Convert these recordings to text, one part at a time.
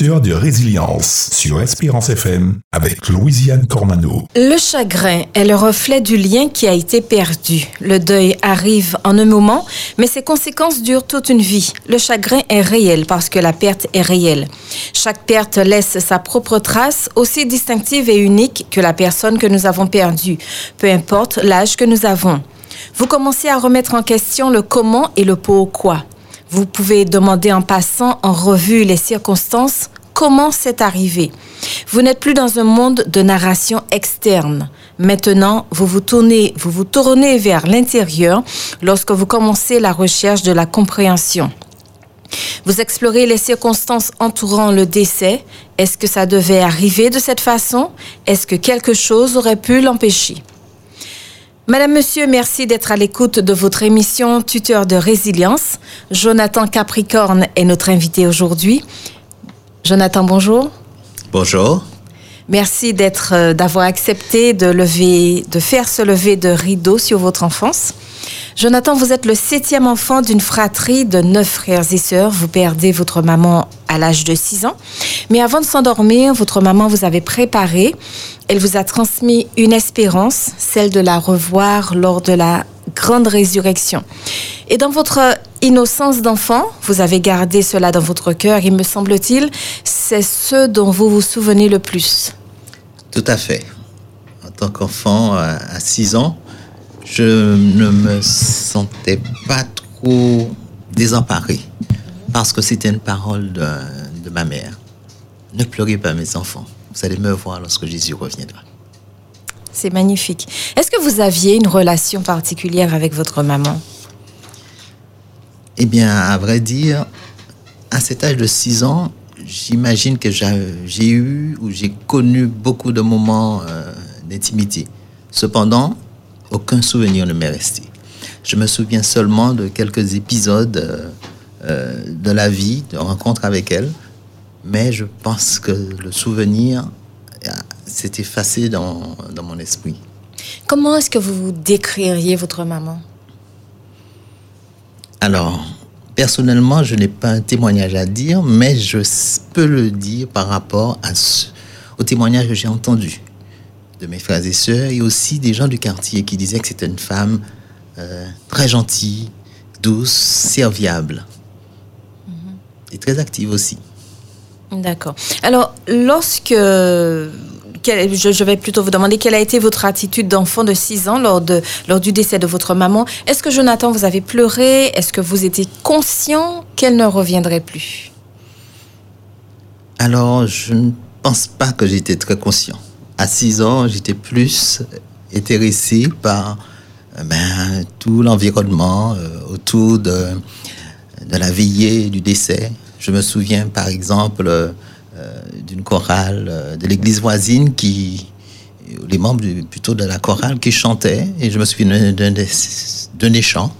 de résilience sur Espérance FM avec Louisiane Cormano. Le chagrin est le reflet du lien qui a été perdu. Le deuil arrive en un moment, mais ses conséquences durent toute une vie. Le chagrin est réel parce que la perte est réelle. Chaque perte laisse sa propre trace, aussi distinctive et unique que la personne que nous avons perdue, peu importe l'âge que nous avons. Vous commencez à remettre en question le comment et le pourquoi. Vous pouvez demander en passant en revue les circonstances comment c'est arrivé? Vous n'êtes plus dans un monde de narration externe. Maintenant, vous vous tournez, vous vous tournez vers l'intérieur lorsque vous commencez la recherche de la compréhension. Vous explorez les circonstances entourant le décès. Est-ce que ça devait arriver de cette façon? Est-ce que quelque chose aurait pu l'empêcher? Madame, Monsieur, merci d'être à l'écoute de votre émission Tuteur de résilience. Jonathan Capricorne est notre invité aujourd'hui. Jonathan, bonjour. Bonjour. Merci d'être, euh, d'avoir accepté de lever, de faire ce lever de rideau sur votre enfance. Jonathan, vous êtes le septième enfant d'une fratrie de neuf frères et sœurs. Vous perdez votre maman à l'âge de 6 ans. Mais avant de s'endormir, votre maman vous avait préparé. Elle vous a transmis une espérance, celle de la revoir lors de la grande résurrection. Et dans votre innocence d'enfant, vous avez gardé cela dans votre cœur, il me semble-t-il, c'est ce dont vous vous souvenez le plus. Tout à fait. En tant qu'enfant à 6 ans, je ne me sentais pas trop désemparé parce que c'était une parole de, de, ma mère. Ne pleurez pas mes enfants, vous allez me voir lorsque Jésus reviendra. C'est magnifique. Est-ce que vous aviez une relation particulière avec votre maman? Eh bien, à vrai dire, à cet âge de 6 ans, j'imagine que j'ai eu ou j'ai connu beaucoup de moments euh, d'intimité. Cependant, aucun souvenir ne m'est resté. Je me souviens seulement de quelques épisodes euh, euh, de la vie, de rencontres avec elle, mais je pense que le souvenir euh, s'est effacé dans, dans mon esprit. Comment est-ce que vous décririez votre maman? Alors, personnellement, je n'ai pas un témoignage à dire, mais je peux le dire par rapport à ce, au témoignage que j'ai entendu de mes frères et sœurs et aussi des gens du quartier qui disaient que c'était une femme euh, très gentille, douce, serviable mhm. et très active aussi. D'accord. Alors, lorsque je, vais plutôt vous demander quelle a été votre attitude d'enfant de 6 ans lors, de, lors du décès de votre maman. Est-ce que Jonathan, vous avez pleuré? Est-ce que vous étiez conscient qu'elle ne reviendrait plus? Alors, je ne pense pas que j'étais très conscient à 6 ans, j'étais plus intéressé par euh, ben, tout l'environnement euh, autour de, de la veillée du décès. Je me souviens par exemple euh, d'une chorale de l'église voisine qui, les membres plutôt de la chorale qui chantaient, et je me souviens d'un des, des chants,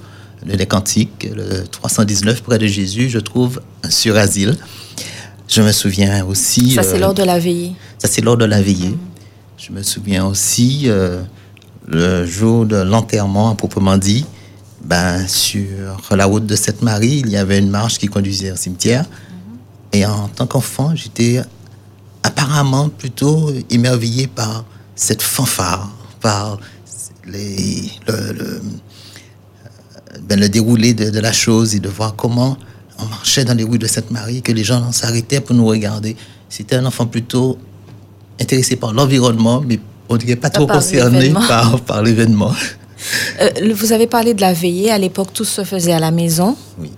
des cantiques, le 319 près de Jésus, je trouve, sur asile. Je me souviens aussi. Ça, c'est lors de la veillée. Ça, c'est lors de la veillée. Je me souviens aussi euh, le jour de l'enterrement, proprement dit, ben, sur la route de Sainte-Marie, il y avait une marche qui conduisait au cimetière. Et en tant qu'enfant, j'étais apparemment plutôt émerveillé par cette fanfare, par les, le, le, ben, le déroulé de, de, la chose et de voir comment on marchait dans les rues de Sainte-Marie, que les gens s'arrêtaient pour nous regarder. C'était un enfant plutôt intéressé par l'environnement, mais on dirait pas, trop concerné par, par l'événement. Euh, vous avez parlé de la veillée. À l'époque, tout se faisait à la maison. Oui.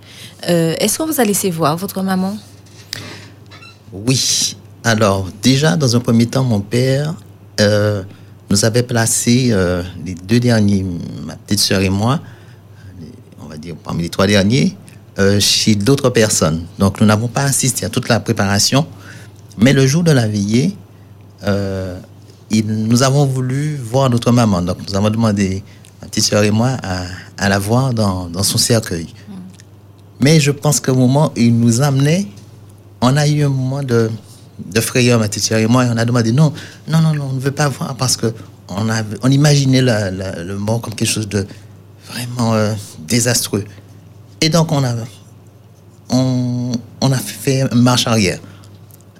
Euh, est-ce qu'on vous a laissé voir votre maman? Oui. Alors, déjà, dans un premier temps, mon père euh, nous avait placé les deux derniers, ma petite sœur et moi, on va dire parmi les trois derniers, chez d'autres personnes. Donc, nous n'avons pas assisté à toute la préparation. Mais le jour de la veillée, euh, nous avons voulu voir notre maman. Donc, nous avons demandé, ma petite soeur et moi, à, la voir dans, dans son cercueil. Mm. Mais je pense qu'au moment où il nous amenait, on a eu un moment de, de frayeur, ma petite soeur et moi, et on a demandé non, non, non, non on ne veut pas voir parce que on, on imaginait le mort comme quelque chose de vraiment euh, désastreux. Et donc, on a, on, on a fait marche arrière.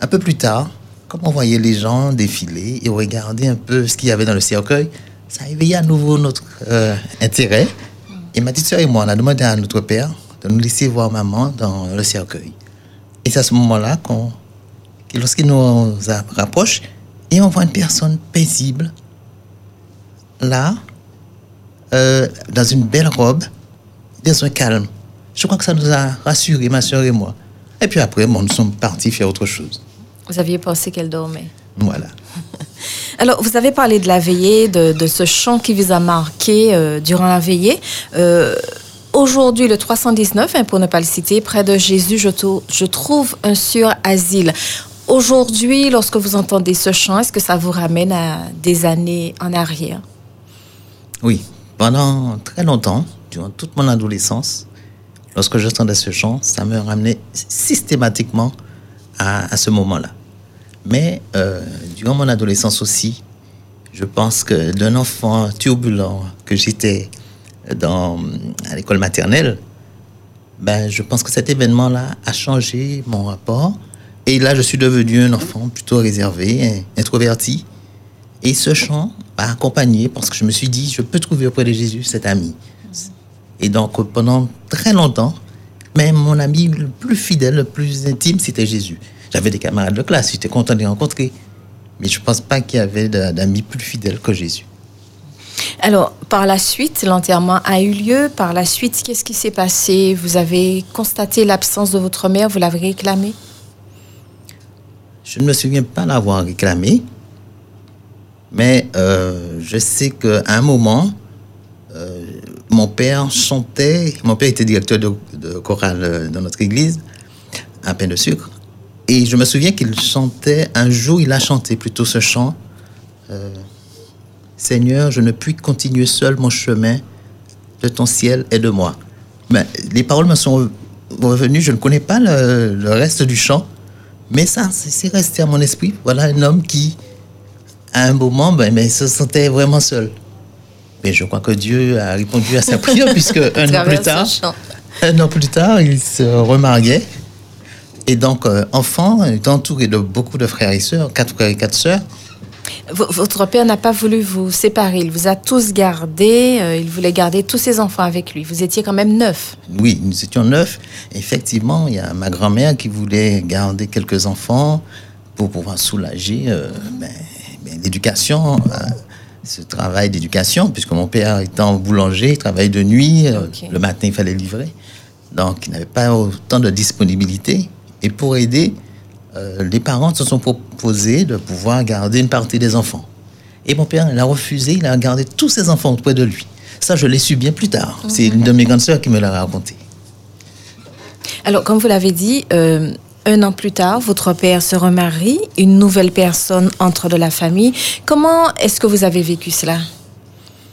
un peu plus tard, comme on voyait les gens défiler et on regardait un peu ce qu'il y avait dans le cercueil, ça éveillait à nouveau notre euh, intérêt. Et ma petite soeur et moi, on a demandé à notre père de nous laisser voir maman dans le cercueil. Et c'est à ce moment-là qu'on, lorsqu'il nous rapproche, et on voit une personne paisible, là, euh, dans une belle robe, dans un calme. Je crois que ça nous a rassurés, ma soeur et moi. Et puis après, bon, nous sommes partis faire autre chose. Vous aviez pensé qu'elle dormait Voilà. Alors, vous avez parlé de la veillée, de, ce chant qui vous a marqué euh, durant la veillée. Euh, aujourd'hui, le 319, hein, pour ne pas le citer, près de Jésus, je, je trouve un sur-asile. Aujourd'hui, lorsque vous entendez ce chant, est-ce que ça vous ramène à des années en arrière? Oui, pendant très longtemps, durant toute mon adolescence, lorsque j'entendais ce chant, ça me ramenait systématiquement à, ce moment-là. Mais euh, durant mon adolescence aussi, je pense que d'un enfant turbulent que j'étais dans, à l'école maternelle, ben, je pense que cet événement-là a changé mon rapport. Et là, je suis devenu un enfant plutôt réservé, introverti. Et ce chant m'a accompagné parce que je me suis dit, je peux trouver auprès de Jésus cet ami. Et donc, pendant très longtemps, même mon ami le plus fidèle, le plus intime, c'était Jésus. J'avais des camarades de classe, j'étais content de les rencontrer. Mais je ne pense pas qu'il y avait d'amis plus fidèles que Jésus. Alors, par la suite, l'enterrement a eu lieu. Par la suite, qu'est-ce qui s'est passé? Vous avez constaté l'absence de votre mère, vous l'avez réclamé Je ne me souviens pas l'avoir réclamé. Mais euh, je sais qu'à un moment, euh, mon père chantait. Mon père était directeur de, de chorale euh, dans notre église, à peine de sucre. Et je me souviens qu'il chantait, un jour il a chanté plutôt ce chant. Euh, Seigneur, je ne puis continuer seul mon chemin, de ton ciel et de moi. Mais les paroles me sont revenues, je ne connais pas le, reste du chant, mais ça, c'est resté à mon esprit. Voilà un homme qui, à un moment, ben, mais se sentait vraiment seul. Mais je crois que Dieu a répondu à sa prière, puisque un an plus tard, un an plus tard, il se remariait. Et donc, euh, enfant, entouré de beaucoup de frères et sœurs, quatre frères et quatre sœurs. votre père n'a pas voulu vous séparer, il vous a tous gardés, euh, il voulait garder tous ses enfants avec lui. Vous étiez quand même neuf. Oui, nous étions neuf. Effectivement, il y a ma grand-mère qui voulait garder quelques enfants pour pouvoir soulager euh, ben, ben, l'éducation, ce travail d'éducation, puisque mon père étant boulanger, il travaillait de nuit, le matin il fallait livrer. Donc il n'avait pas autant de disponibilité. Et pour aider, euh, les parents se sont proposés de pouvoir garder une partie des enfants. Et mon père, il a refusé, il a gardé tous ses enfants auprès de lui. Ça, je l'ai su bien plus tard. C'est une de mes grandes sœurs qui me l'a raconté. Alors, comme vous l'avez dit, euh, un an plus tard, votre père se remarie, une nouvelle personne entre de la famille. Comment est-ce que vous avez vécu cela?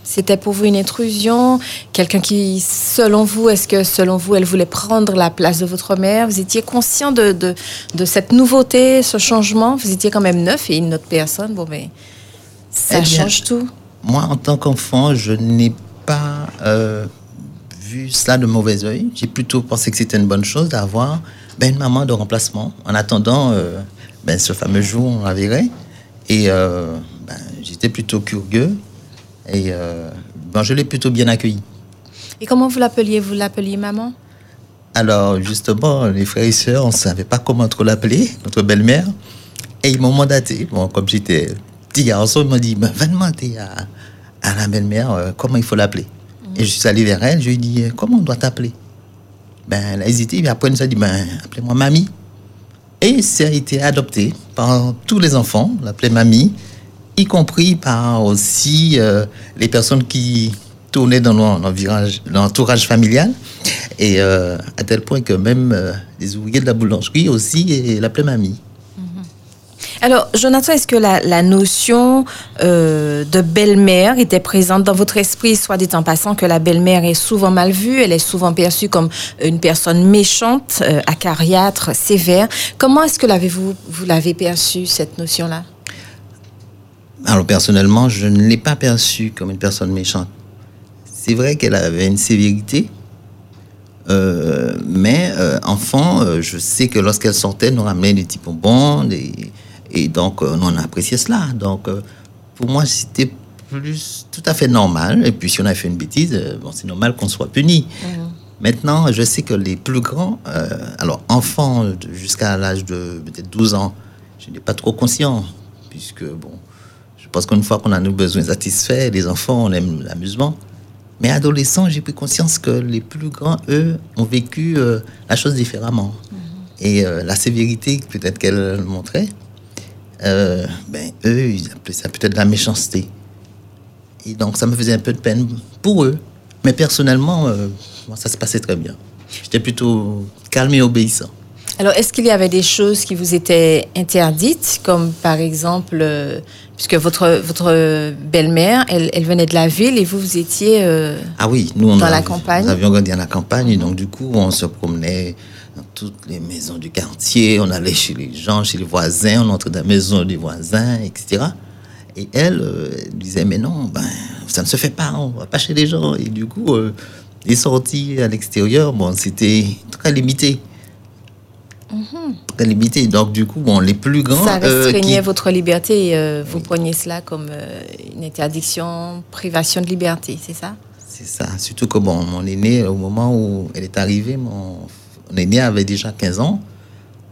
C'était pour vous une intrusion Quelqu'un qui, selon vous, est-ce que selon vous, elle voulait prendre la place de votre mère? Vous étiez conscient de, de, cette nouveauté, ce changement? Vous étiez quand même neuf et une autre personne. Bon, mais ça eh change tout. Moi, en tant qu'enfant, je n'ai pas euh, vu cela de mauvais oeil. J'ai plutôt pensé que c'était une bonne chose d'avoir ben, une maman de remplacement en attendant euh, ben, ce fameux jour, on la verrait. Et euh, ben, j'étais plutôt curieux et euh, ben, je l'ai plutôt bien accueilli. Et comment vous l'appeliez Vous l'appeliez maman? Alors, justement, les frères et sœurs, on ne savait pas comment trop l'appeler, notre belle-mère. Et ils m'ont mandaté. Bon, comme j'étais petit garçon, ils m'ont dit ben, Va demander à, à la belle-mère euh, comment il faut l'appeler. Et je suis allé vers elle, je lui ai dit Comment on doit t'appeler? Ben, Elle a hésité, et après, elle nous a dit ben, Appelez-moi mamie. Et ça a été adopté par tous les enfants, l'appelait mamie y compris par aussi euh, les personnes qui tournaient dans l'entourage familial, et euh, à tel point que même euh, les ouvriers de la boulangerie aussi l'appelaient mamie. Mm-hmm. Alors, Jonathan, est-ce que la, notion de belle-mère était présente dans votre esprit, soit dit en passant que la belle-mère est souvent mal vue, elle est souvent perçue comme une personne méchante, acariâtre, sévère. Comment est-ce que l'avez-vous vous l'avez perçue, cette notion-là? Alors personnellement, je ne l'ai pas perçue comme une personne méchante. C'est vrai qu'elle avait une sévérité, Euh, mais euh, enfant, euh, je sais que lorsqu'elle sortait, nous ramenait des petits bonbons, et donc on appréciait cela. Donc pour moi, c'était plus tout à fait normal. Et puis si on a fait une bêtise, bon, c'est normal qu'on soit puni. Mhm. Maintenant, je sais que les plus grands, alors enfants jusqu'à l'âge de peut-être 12 ans, je n'ai pas trop conscient, puisque bon, je pense qu'une fois qu'on a nos besoins satisfaits, les enfants, on aime l'amusement. Mais adolescent, j'ai pris conscience que les plus grands, eux, ont vécu euh, la chose différemment. Mhm. Et euh, la sévérité peut-être qu'elle montrait, euh, ben, eux, ils appelaient ça peut-être la méchanceté. Et donc, ça me faisait un peu de peine pour eux. Mais personnellement, moi, ça se passait très bien. J'étais plutôt calme et obéissant. Alors, est-ce qu'il y avait des choses qui vous étaient interdites, comme par exemple puisque votre, votre belle-mère, elle, elle, venait de la ville et vous, vous étiez euh, ah oui, nous, on dans la campagne. Nous avions grandi dans la campagne, donc du coup, on se promenait dans toutes les maisons du quartier, on allait chez les gens, chez les voisins, on entrait dans la maison des voisins, etc. Et elle, euh, disait, mais non, ben, ça ne se fait pas, on va pas chez les gens. Et du coup, euh, les sorties à l'extérieur, bon, c'était très limité. Très limité. Donc, du coup, bon, les plus grands. Ça euh, restreignait votre liberté. Euh, vous preniez cela comme euh, une interdiction, privation de liberté, c'est ça? C'est ça. Surtout que, bon, mon aîné, au moment où elle est arrivée, mon, aîné avait déjà 15 ans.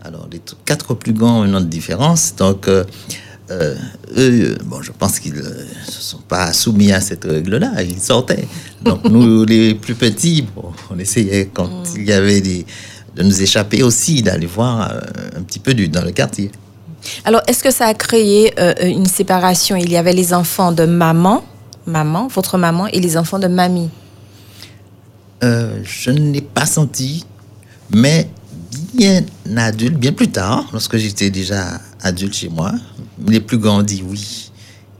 Alors, les quatre plus grands ont une autre différence. Donc, eux, bon, je pense qu'ils ne se sont pas soumis à cette règle-là. Ils sortaient. Donc, nous, les plus petits, on essayait quand mm. il y avait des de nous échapper aussi, d'aller voir euh, un petit peu du, dans le quartier. Alors, est-ce que ça a créé euh, une séparation? Il y avait les enfants de maman, maman, votre maman, et les enfants de mamie. Euh, je ne l'ai pas senti, mais bien adulte, bien plus tard, lorsque j'étais déjà adulte chez moi, les plus grands dit oui.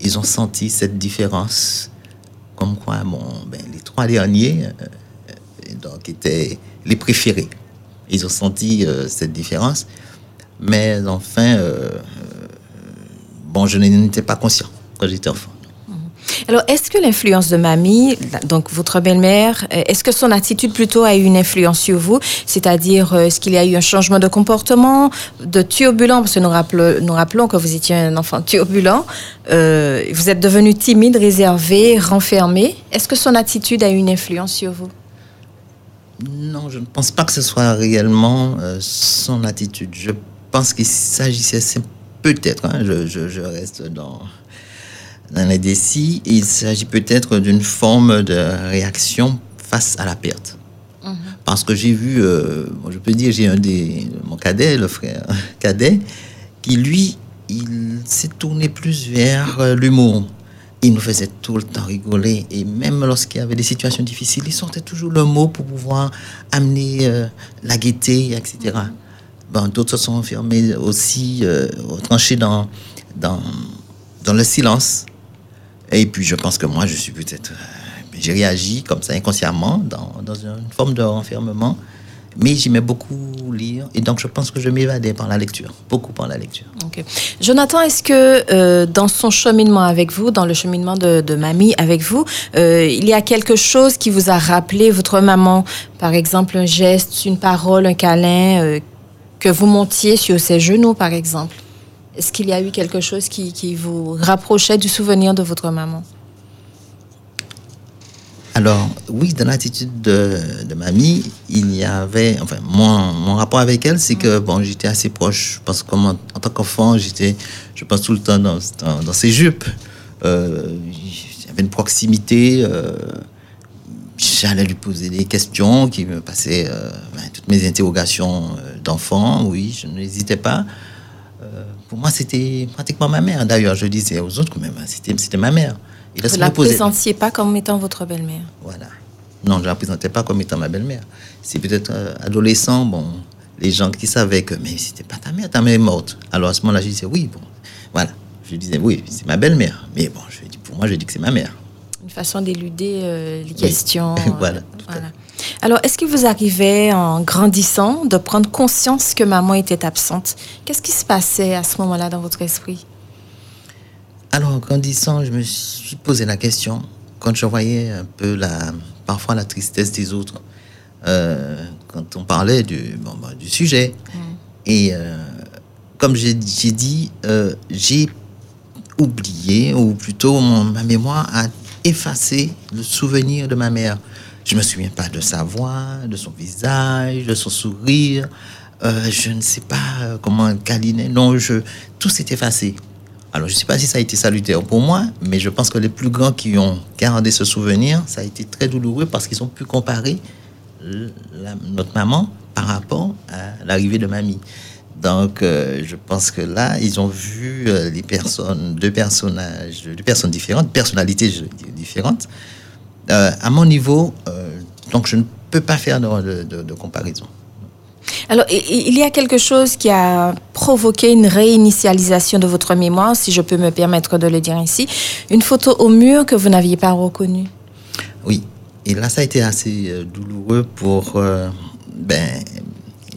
Ils ont senti cette différence. Comme quoi, bon, ben, les trois derniers donc, étaient les préférés. Ils ont senti euh, cette différence. Mais enfin, euh, euh, bon, je n'étais pas conscient quand j'étais enfant. Mhm. Alors, est-ce que l'influence de mamie, donc votre belle-mère, est-ce que son attitude plutôt a eu une influence sur vous? C'est-à-dire, est-ce qu'il y a eu un changement de comportement, de turbulent? Parce que nous rappelons que vous étiez un enfant turbulent. vous êtes devenu timide, réservé, renfermé. Est-ce que son attitude a eu une influence sur vous? Non, je ne pense pas que ce soit réellement euh, son attitude. Je pense qu'il s'agissait peut-être, hein, je, reste dans, dans les décis, il s'agit peut-être d'une forme de réaction face à la perte. Mhm. Parce que j'ai vu, euh, je peux dire, j'ai un des, mon cadet, le frère cadet, qui lui, il s'est tourné plus vers euh, l'humour il nous faisait tout le temps rigoler. Et même lorsqu'il y avait des situations difficiles, il sortait toujours le mot pour pouvoir amener euh, la gaieté, etc. D'autres se sont enfermés aussi, euh, tranchés dans, dans, dans le silence. Et puis, je pense que moi, je suis peut-être. Euh, j'ai réagi comme ça inconsciemment, dans, dans une forme de renfermement mais j'aimais beaucoup lire et donc je pense que je m'évadais par la lecture, beaucoup par la lecture. Jonathan, est-ce que euh, dans son cheminement avec vous, dans le cheminement de, mamie avec vous, euh, il y a quelque chose qui vous a rappelé votre maman, par exemple un geste, une parole, un câlin, euh, que vous montiez sur ses genoux, par exemple. Est-ce qu'il y a eu quelque chose qui, qui vous rapprochait du souvenir de votre maman? Alors, oui, dans l'attitude de, de, mamie, il y avait, enfin, mon, mon rapport avec elle, c'est que, bon, j'étais assez proche, parce que en, tant qu'enfant, j'étais, je pense, tout le temps dans, dans, ses jupes. Euh, avait une proximité. Euh, J'allais lui poser des questions qui me passaient euh, ben, toutes mes interrogations euh, d'enfant. Oui, je n'hésitais pas. Pour moi, c'était pratiquement ma mère. D'ailleurs, je disais aux autres que c'était ma mère. Vous ne la présentiez pas comme étant votre belle-mère Voilà. Non, je ne la présentais pas comme étant ma belle-mère. C'est peut-être euh, adolescent, bon, les gens qui savaient que, mais c'était pas ta mère, ta mère est morte. Alors à ce moment-là, je disais, oui, bon, voilà. Je disais, oui, c'est ma belle-mère. Mais bon, je dis, pour moi, je dis que c'est ma mère. Une façon d'éluder euh, les questions. voilà. voilà. Alors, est-ce qu'il vous arrivait, en grandissant, de prendre conscience que maman était absente? Qu'est-ce qui se passait à ce moment-là dans votre esprit? Alors, en grandissant, je me suis posé la question, quand je voyais un peu la, parfois la tristesse des autres, quand on parlait du, bon, bah, du sujet. Et comme j'ai dit, j'ai oublié, ou plutôt ma mémoire a effacé le souvenir de ma mère. Je me souviens pas de sa voix, de son visage, de son sourire. Euh, je ne sais pas euh, comment câliner. Non, je, tout s'est effacé. Alors, je ne sais pas si ça a été salutaire pour moi, mais je pense que les plus grands qui ont gardé ce souvenir, ça a été très douloureux parce qu'ils ont pu comparer notre maman par rapport à l'arrivée de mamie. Donc, euh, je pense que là, ils ont vu les personnes, deux personnages, deux personnes différentes, personnalités différentes. à mon niveau, donc je ne peux pas faire de comparaison. Alors, il y a quelque chose qui a provoqué une réinitialisation de votre mémoire, si je peux me permettre de le dire ici. Une photo au mur que vous n'aviez pas reconnue. Oui. Et là, ça a été assez euh, douloureux pour euh, ben,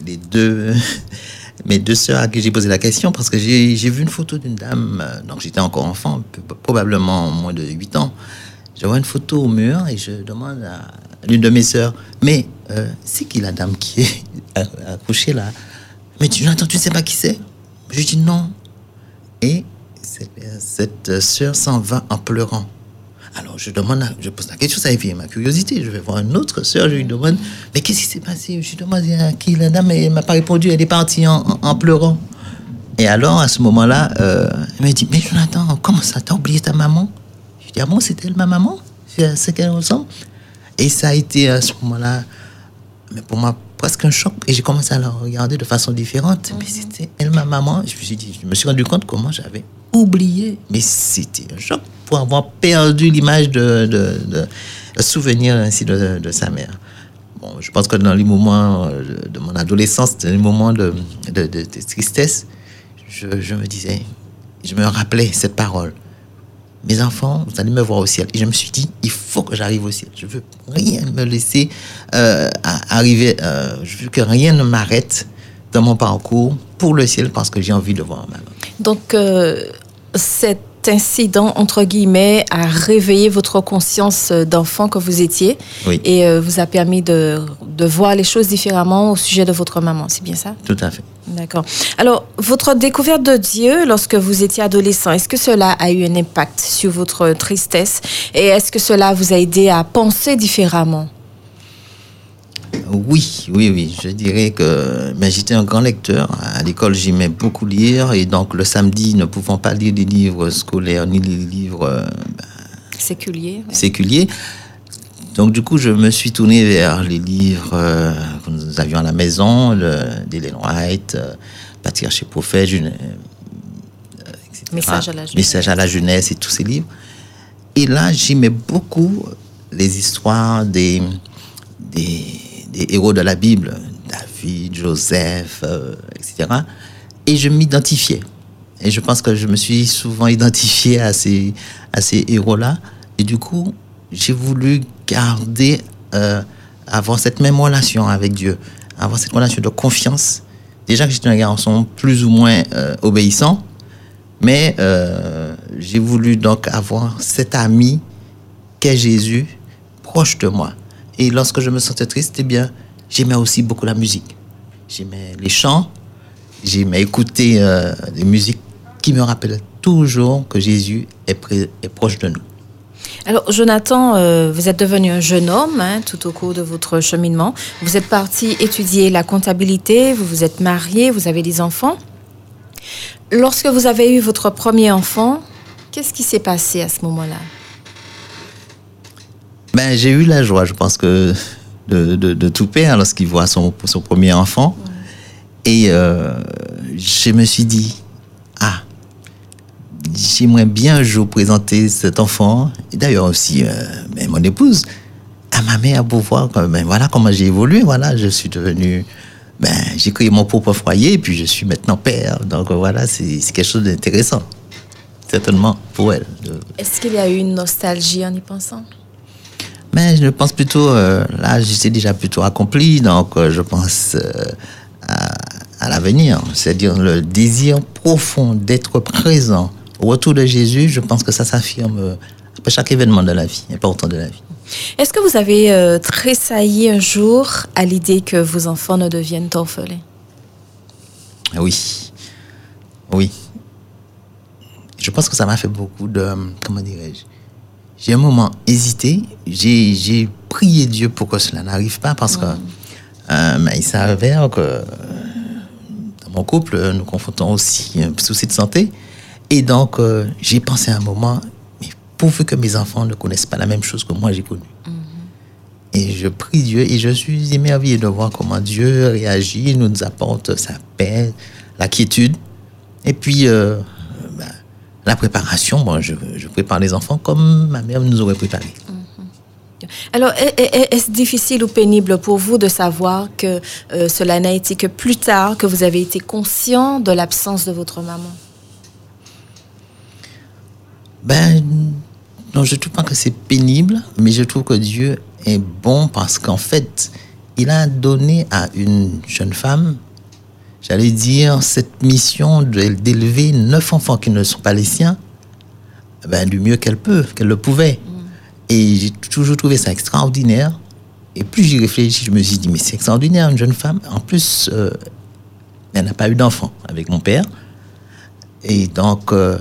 les deux, mes deux sœurs à qui j'ai posé la question, parce que j'ai vu une photo d'une dame, euh, donc j'étais encore enfant, probablement moins de 8 ans. Je vois une photo au mur et je demande à l'une de mes sœurs, mais c'est qui la dame qui est accouché là? Mais tu, Jonathan, tu ne sais pas qui c'est? Je dis non. Et cette sœur s'en va en pleurant. Alors je demande, je pose la question, ça éveille ma curiosité. Je vais voir une autre sœur, je lui demande, mais qu'est-ce qui s'est passé? Je lui demande à qui la dame, elle m'a pas répondu, elle est partie en, pleurant. Et alors à ce moment-là, euh, elle m'a dit, mais Jonathan, comment ça, t'as oublié ta maman? Je dis, ah bon, c'est elle ma maman? C'est qu'elle ressemble? Et ça a été à ce moment-là, mais pour moi, presque un choc. Et j'ai commencé à la regarder de façon différente. Mais mhm. c'était elle, ma maman. Je me suis dit, je me suis rendu compte comment j'avais oublié. Mais c'était un choc pour avoir perdu l'image de, de, souvenir ainsi de, de, sa mère. Bon, je pense que dans les moments euh, de mon adolescence, dans les moments de, de tristesse, je, je me disais, je me rappelais cette parole mes enfants, vous allez me voir au ciel. Et je me suis dit, il faut que j'arrive au ciel. Je veux rien me laisser euh, arriver. Euh, je veux que rien ne m'arrête dans mon parcours pour le ciel parce que j'ai envie de voir ma maman. Donc, euh, cette incident, entre guillemets, a réveillé votre conscience d'enfant que vous étiez et vous a permis de, de, voir les choses différemment au sujet de votre maman. C'est bien ça? Tout à fait. D'accord. Alors, votre découverte de Dieu lorsque vous étiez adolescent, est-ce que cela a eu un impact sur votre tristesse? Et est-ce que cela vous a aidé à penser différemment? Oui, oui, oui. Je dirais que mais j'étais un grand lecteur. À l'école, j'aimais beaucoup lire. Et donc, le samedi, ne pouvant pas lire des livres scolaires ni des livres euh, ben, séculiers, séculiers. Donc, du coup, je me suis tourné vers les livres euh, que nous avions à la maison, d'Ellen White, euh, chez Prophète, etc. Message à la jeunesse. Message à la jeunesse et tous ces livres. Et là, j'aimais beaucoup les histoires des, des des héros de la Bible, David, Joseph, euh, etc. Et je m'identifiais. Et je pense que je me suis souvent identifié à ces, à ces héros-là. Et du coup, j'ai voulu garder, euh, avoir cette même relation avec Dieu, avoir cette relation de confiance. Déjà que j'étais un garçon plus ou moins euh, obéissant, mais j'ai voulu donc avoir cet ami qu'est Jésus proche de moi. Et lorsque je me sentais triste, eh bien, j'aimais aussi beaucoup la musique. J'aimais les chants, j'aimais écouter euh, des musiques qui me rappellent toujours que Jésus est, est proche de nous. Alors, Jonathan, euh, vous êtes devenu un jeune homme hein, tout au cours de votre cheminement. Vous êtes parti étudier la comptabilité, vous vous êtes marié, vous avez des enfants. Lorsque vous avez eu votre premier enfant, qu'est-ce qui s'est passé à ce moment-là? Ben, J'ai eu la joie, je pense que, de, de, tout père lorsqu'il voit son, son premier enfant. Et euh, je me suis dit, j'aimerais bien un jour présenter cet enfant, et d'ailleurs aussi euh, ben, mon épouse, à ma mère pour voir ben, voilà comment j'ai évolué. Voilà, je suis devenu. Ben, j'ai créé mon propre foyer, et puis je suis maintenant père. Donc voilà, c'est quelque chose d'intéressant, certainement, pour elle. Est-ce qu'il y a eu une nostalgie en y pensant? Mais je pense plutôt, euh, là, j'étais déjà plutôt accompli, donc euh, je pense euh, à, l'avenir, c'est-à-dire le désir profond d'être présent au retour de Jésus. Je pense que ça s'affirme après chaque événement de la vie, important de la vie. Est-ce que vous avez euh, tressailli un jour à l'idée que vos enfants ne deviennent orphelins? Oui. Oui. Je pense que ça m'a fait beaucoup de... Comment dirais-je? J'ai un moment hésité. J'ai prié Dieu pour que cela n'arrive pas parce que euh, il s'avère que dans mon couple, nous confrontons aussi un souci de santé. Et donc, euh, j'ai pensé à un moment, mais pourvu que mes enfants ne connaissent pas la même chose que moi j'ai connu. Et je prie Dieu et je suis émerveillé de voir comment Dieu réagit, nous apporte sa paix, la quiétude. Et puis, euh, ben, la préparation, bon, je, je, prépare les enfants comme ma mère nous aurait préparé. Alors, est-ce difficile ou pénible pour vous de savoir que euh, cela n'a été que plus tard que vous avez été conscient de l'absence de votre maman? Ben, non, je ne trouve pas que c'est pénible, mais je trouve que Dieu est bon parce qu'en fait, il a donné à une jeune femme, j'allais dire, cette mission d'élever neuf enfants qui ne sont pas les siens, ben, du mieux qu'elle peut, qu'elle le pouvait. Mm. Et j'ai toujours trouvé ça extraordinaire. Et plus j'y réfléchis, je me suis dit, mais c'est extraordinaire, une jeune femme. En plus, euh, elle n'a pas eu d'enfant avec mon père. Et donc, euh,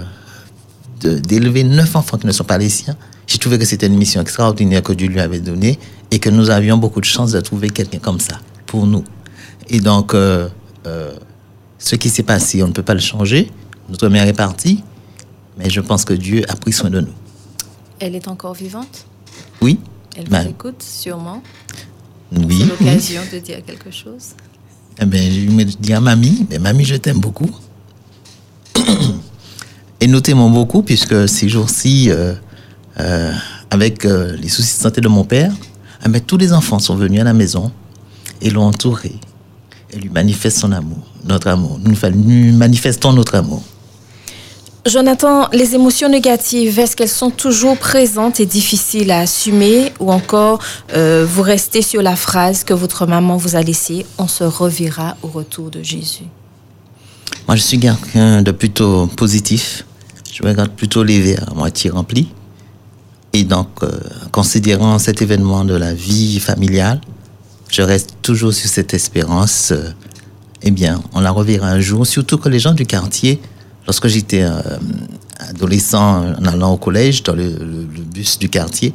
d'élever neuf enfants qui ne sont pas les siens, j'ai trouvé que c'était une mission extraordinaire que Dieu lui avait donnée et que nous avions beaucoup de chance de trouver quelqu'un comme ça pour nous. Et donc, euh, euh, ce qui s'est passé, on ne peut pas le changer. Notre mère est partie, mais je pense que Dieu a pris soin de nous. Elle est encore vivante? Oui. Elle vous ben, écoute sûrement? Oui. C'est l'occasion de dire quelque chose? Eh bien, je me dis à mamie, mais mamie, je t'aime beaucoup. Et nous t'aimons beaucoup puisque ces jours-ci, euh, euh, avec euh, les soucis de santé de mon père, tous les enfants sont venus à la maison et l'ont entouré. Et lui manifestent son amour, notre amour. Nous, nous manifestons notre amour. Jonathan, les émotions négatives, est-ce qu'elles sont toujours présentes et difficiles à assumer ou encore vous restez sur la phrase que votre maman vous a laissée, on se reverra au retour de Jésus Moi, je suis quelqu'un de plutôt positif. Je regarde plutôt les verres à moitié remplis. Et donc, euh, considérant cet événement de la vie familiale, je reste toujours sur cette espérance. Euh, eh bien, on la reverra un jour, surtout que les gens du quartier, lorsque j'étais euh, adolescent en allant au collège, dans le, bus du quartier,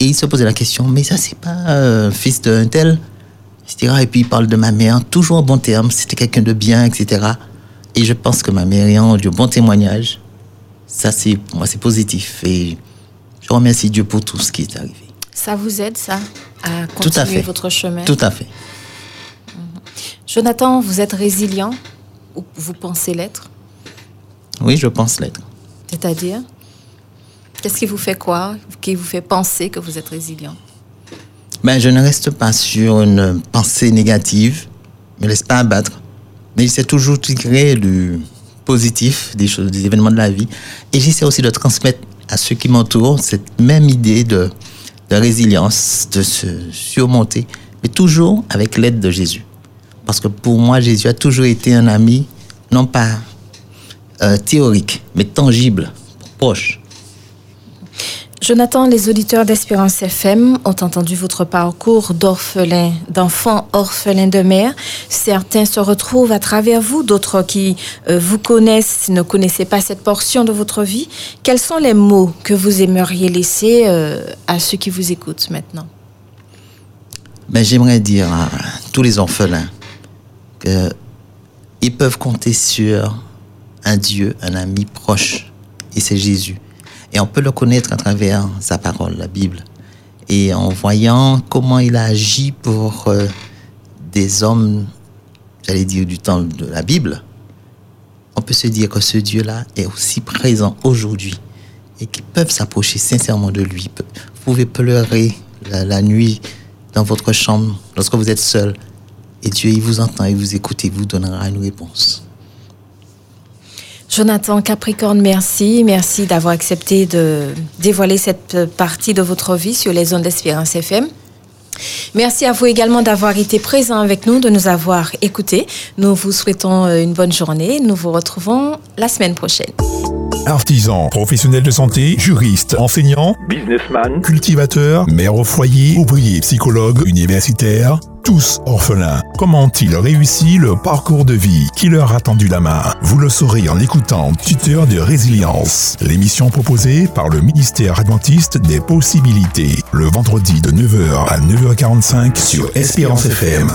et ils se posaient la question, mais ça, c'est pas fils d'un tel? Etc. Et puis, il parle de ma mère, toujours en bon terme, c'était quelqu'un de bien, etc. Et je pense que ma mère ayant du bon témoignage, ça, c'est, moi, c'est positif. Et je remercie Dieu pour tout ce qui est arrivé. Ça vous aide, ça, à continuer votre chemin? Tout à fait. Mhm. Jonathan, vous êtes résilient ou vous pensez l'être? Oui, je pense l'être. C'est-à-dire? Qu'est-ce qui vous fait quoi Qui vous fait penser que vous êtes résilient? Ben, Je ne reste pas sur une pensée négative, ne me laisse pas abattre mais j'essaie toujours tirer du positif des choses, des événements de la vie. Et j'essaie aussi de transmettre à ceux qui m'entourent cette même idée de, résilience, de se surmonter, mais toujours avec l'aide de Jésus. Parce que pour moi, Jésus a toujours été un ami, non pas euh, théorique, mais tangible, proche. Jonathan, les auditeurs d'Espérance FM ont entendu votre parcours d'orphelin, d'enfant orphelin de mère. Certains se retrouvent à travers vous, d'autres qui euh, vous connaissent ne connaissaient pas cette portion de votre vie. Quels sont les mots que vous aimeriez laisser euh, à ceux qui vous écoutent maintenant? Ben, J'aimerais dire à tous les orphelins qu'ils peuvent compter sur un Dieu, un ami proche, et c'est Jésus. Et on peut le connaître à travers sa parole, la Bible. Et en voyant comment il a agi pour euh, des hommes, j'allais dire du temps de la Bible, on peut se dire que ce Dieu-là est aussi présent aujourd'hui et qu'ils peuvent s'approcher sincèrement de lui. Vous pouvez pleurer la, nuit dans votre chambre lorsque vous êtes seul et Dieu, il vous entend, il vous écoute et vous donnera une réponse. Jonathan Capricorne, merci. Merci d'avoir accepté de dévoiler cette partie de votre vie sur les ondes d'Espérance FM. Merci à vous également d'avoir été présent avec nous, de nous avoir écoutés. Nous vous souhaitons une bonne journée. Nous vous retrouvons la semaine prochaine. Artisans, professionnels de santé, juristes, enseignants, businessman, cultivateurs, mères au foyer, ouvriers, psychologues, universitaires, tous orphelins. Comment ont-ils réussi le parcours de vie qui leur a tendu la main? Vous le saurez en écoutant Tuteur de résilience, l'émission proposée par le ministère adventiste des possibilités, le vendredi de 9h à 9h45 sur Espérance FM.